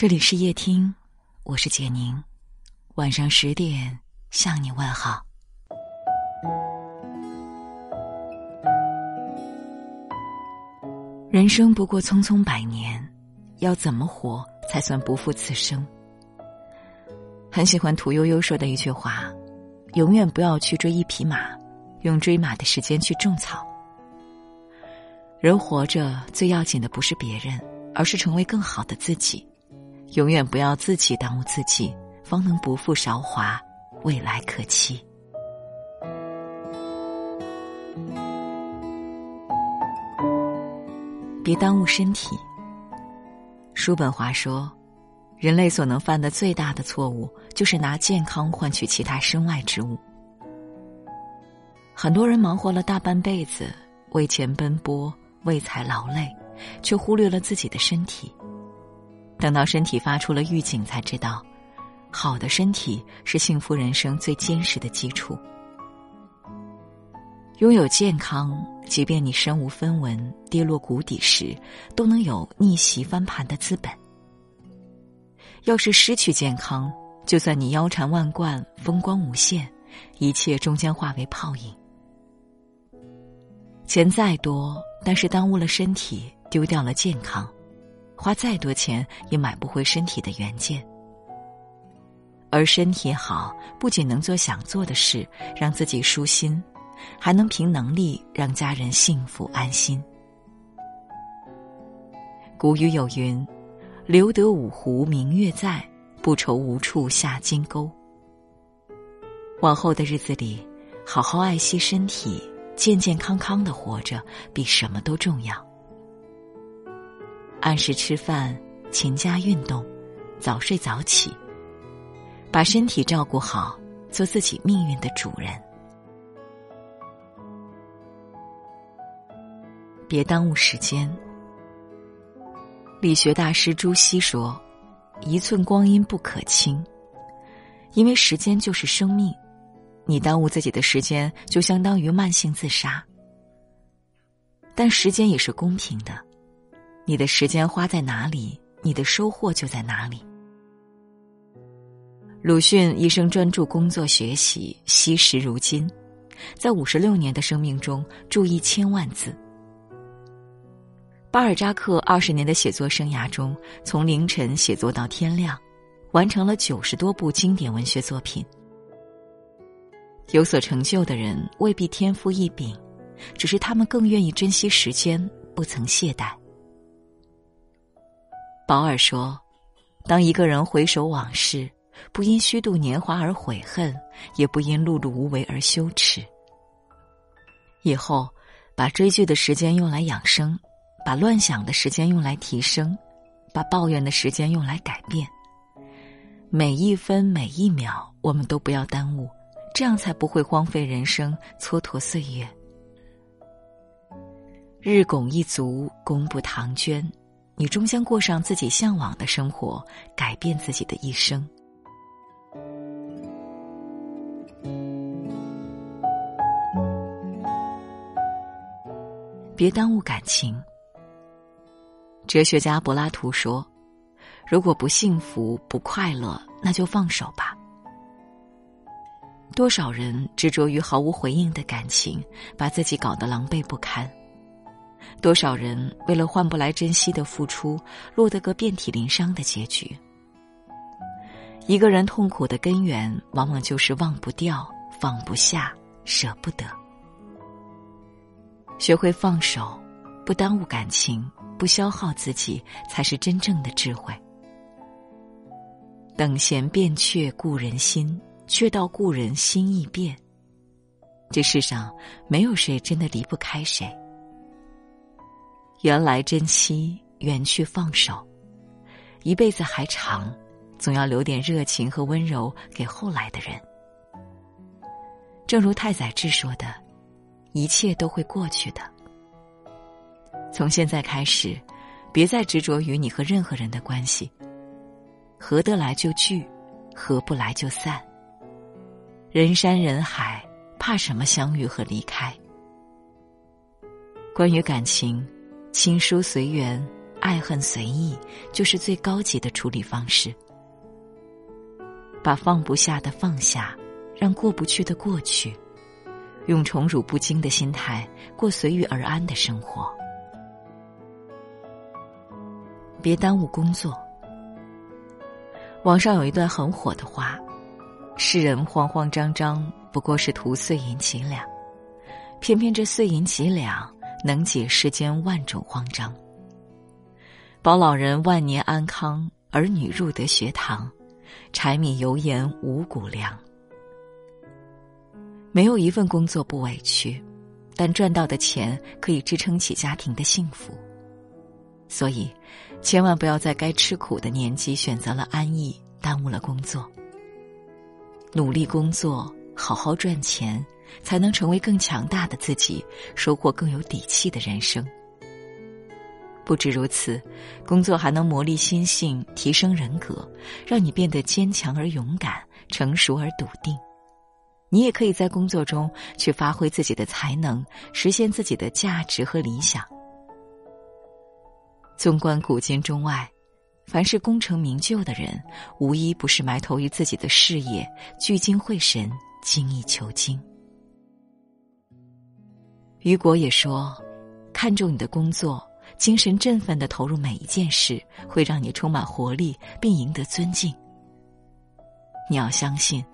这里是夜听，我是简宁。晚上十点向你问好。人生不过匆匆百年，要怎么活才算不负此生？很喜欢屠呦呦说的一句话：“永远不要去追一匹马，用追马的时间去种草。”人活着最要紧的不是别人，而是成为更好的自己。永远不要自己耽误自己，方能不负韶华，未来可期。别耽误身体。叔本华说：“人类所能犯的最大的错误，就是拿健康换取其他身外之物。”很多人忙活了大半辈子，为钱奔波，为财劳累，却忽略了自己的身体。等到身体发出了预警，才知道，好的身体是幸福人生最坚实的基础。拥有健康，即便你身无分文、跌落谷底时，都能有逆袭翻盘的资本。要是失去健康，就算你腰缠万贯、风光无限，一切终将化为泡影。钱再多，但是耽误了身体，丢掉了健康。花再多钱也买不回身体的原件，而身体好不仅能做想做的事，让自己舒心，还能凭能力让家人幸福安心。古语有云：“留得五湖明月在，不愁无处下金钩。”往后的日子里，好好爱惜身体，健健康康的活着，比什么都重要。按时吃饭，勤加运动，早睡早起，把身体照顾好，做自己命运的主人。别耽误时间。理学大师朱熹说：“一寸光阴不可轻，因为时间就是生命，你耽误自己的时间，就相当于慢性自杀。但时间也是公平的。”你的时间花在哪里，你的收获就在哪里。鲁迅一生专注工作学习，惜时如金，在五十六年的生命中著一千万字。巴尔扎克二十年的写作生涯中，从凌晨写作到天亮，完成了九十多部经典文学作品。有所成就的人未必天赋异禀，只是他们更愿意珍惜时间，不曾懈怠。保尔说：“当一个人回首往事，不因虚度年华而悔恨，也不因碌碌无为而羞耻。以后，把追剧的时间用来养生，把乱想的时间用来提升，把抱怨的时间用来改变。每一分每一秒，我们都不要耽误，这样才不会荒废人生，蹉跎岁月。日拱一卒，功不唐捐。”你终将过上自己向往的生活，改变自己的一生。别耽误感情。哲学家柏拉图说：“如果不幸福、不快乐，那就放手吧。”多少人执着于毫无回应的感情，把自己搞得狼狈不堪。多少人为了换不来珍惜的付出，落得个遍体鳞伤的结局。一个人痛苦的根源，往往就是忘不掉、放不下、舍不得。学会放手，不耽误感情，不消耗自己，才是真正的智慧。等闲变却故人心，却道故人心易变。这世上没有谁真的离不开谁。缘来珍惜，缘去放手。一辈子还长，总要留点热情和温柔给后来的人。正如太宰治说的：“一切都会过去的。”从现在开始，别再执着于你和任何人的关系。合得来就聚，合不来就散。人山人海，怕什么相遇和离开？关于感情。亲疏随缘，爱恨随意就是最高级的处理方式。把放不下的放下，让过不去的过去，用宠辱不惊的心态过随遇而安的生活。别耽误工作。网上有一段很火的话：“世人慌慌张张，不过是图碎银几两，偏偏这碎银几两能解世间万种慌张。保老人万年安康，儿女入得学堂，柴米油盐五谷粮。没有一份工作不委屈，但赚到的钱可以支撑起家庭的幸福。”所以，千万不要在该吃苦的年纪选择了安逸，耽误了工作。努力工作，好好赚钱，才能成为更强大的自己，收获更有底气的人生。不止如此，工作还能磨砺心性，提升人格，让你变得坚强而勇敢，成熟而笃定。你也可以在工作中去发挥自己的才能，实现自己的价值和理想。纵观古今中外，凡是功成名就的人，无一不是埋头于自己的事业，聚精会神，精益求精。雨果也说：“看重你的工作，精神振奋的投入每一件事，会让你充满活力，并赢得尊敬。你要相信，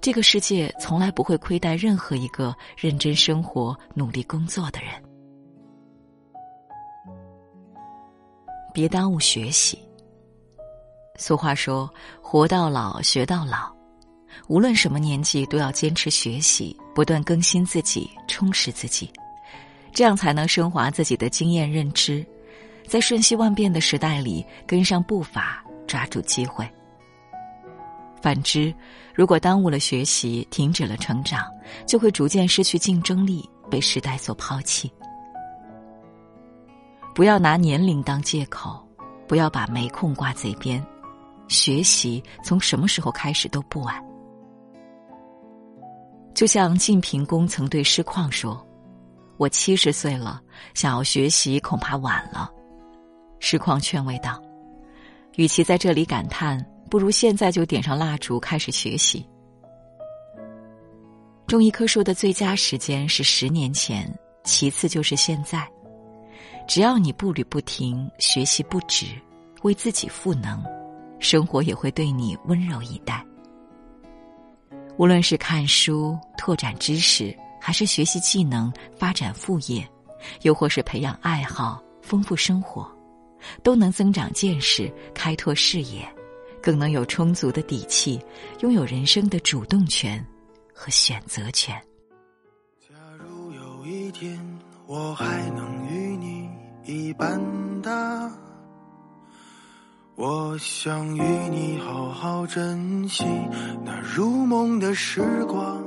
这个世界从来不会亏待任何一个认真生活、努力工作的人。”别耽误学习。俗话说：“活到老，学到老。”无论什么年纪，都要坚持学习，不断更新自己，充实自己，这样才能升华自己的经验认知，在瞬息万变的时代里跟上步伐，抓住机会。反之，如果耽误了学习，停止了成长，就会逐渐失去竞争力，被时代所抛弃。不要拿年龄当借口，不要把没空挂嘴边。学习从什么时候开始都不晚。就像晋平公曾对师旷说：“我七十岁了，想要学习恐怕晚了。”师旷劝慰道：“与其在这里感叹，不如现在就点上蜡烛开始学习。种一棵树的最佳时间是十年前，其次就是现在。”只要你步履不停，学习不止，为自己赋能，生活也会对你温柔以待。无论是看书拓展知识，还是学习技能发展副业，又或是培养爱好丰富生活，都能增长见识、开拓视野，更能有充足的底气，拥有人生的主动权和选择权。假如有一天我还能与你。一般大，我想与你好好珍惜那如梦的时光。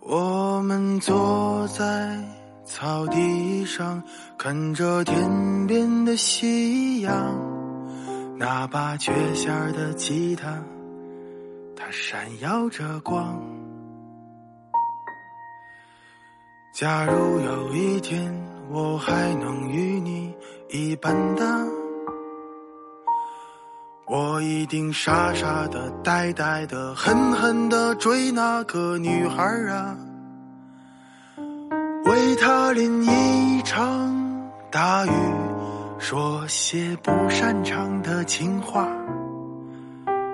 我们坐在草地上，看着天边的夕阳，那把缺弦的吉他，它闪耀着光。假如有一天。我还能与你一般大，我一定傻傻的、呆呆的、狠狠的追那个女孩啊，为她淋一场大雨，说些不擅长的情话。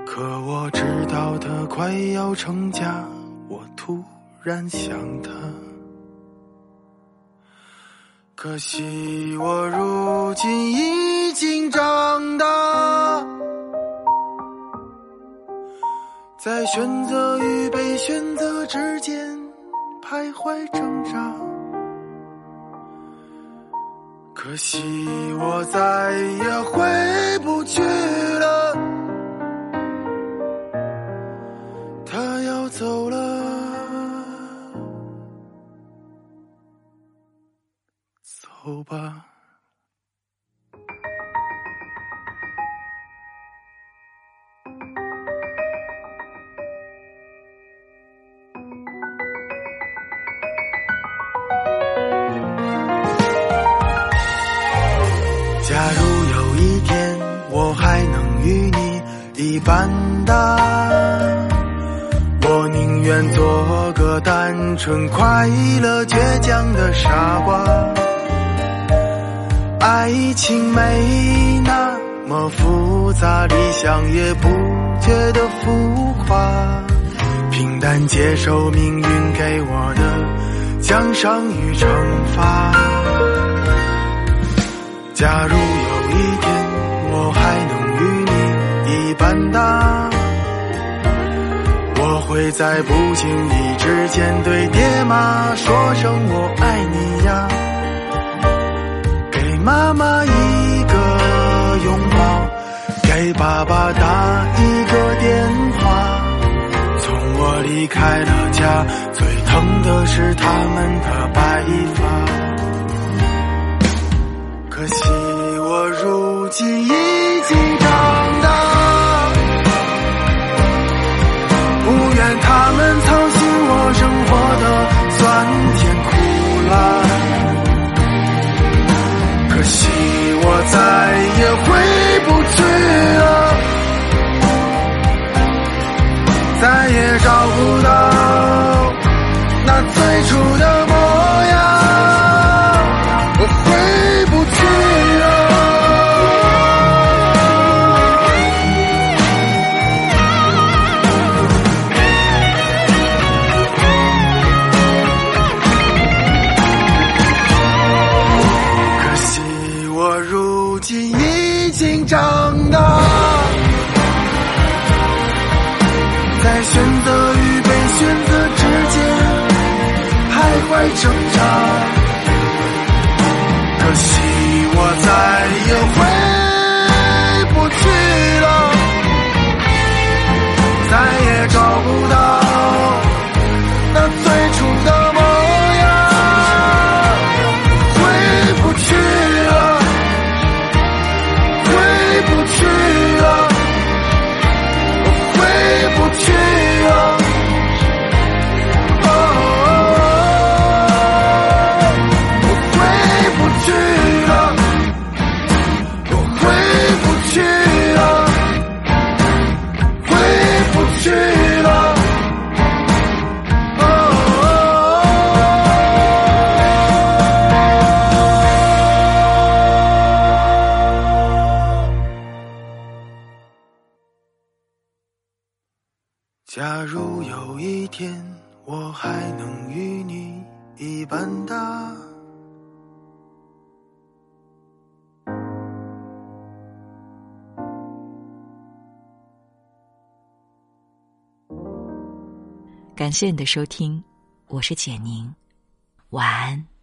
可我知道她快要成家，我突然想她。可惜我如今已经长大，在选择与被选择之间徘徊挣扎。可惜我再也回一般大。我宁愿做个单纯、快乐、倔强的傻瓜。爱情没那么复杂，理想也不觉得浮夸。平淡接受命运给我的奖赏与惩罚。假如有一天与你一般大，我会在不经意之间对爹妈说声我爱你呀，给妈妈一个拥抱，给爸爸打一个电话。从我离开了家，最疼的是他们的白发。可惜我如今已假如有一天我还能与你一般大，感谢你的收听，我是简宁，晚安。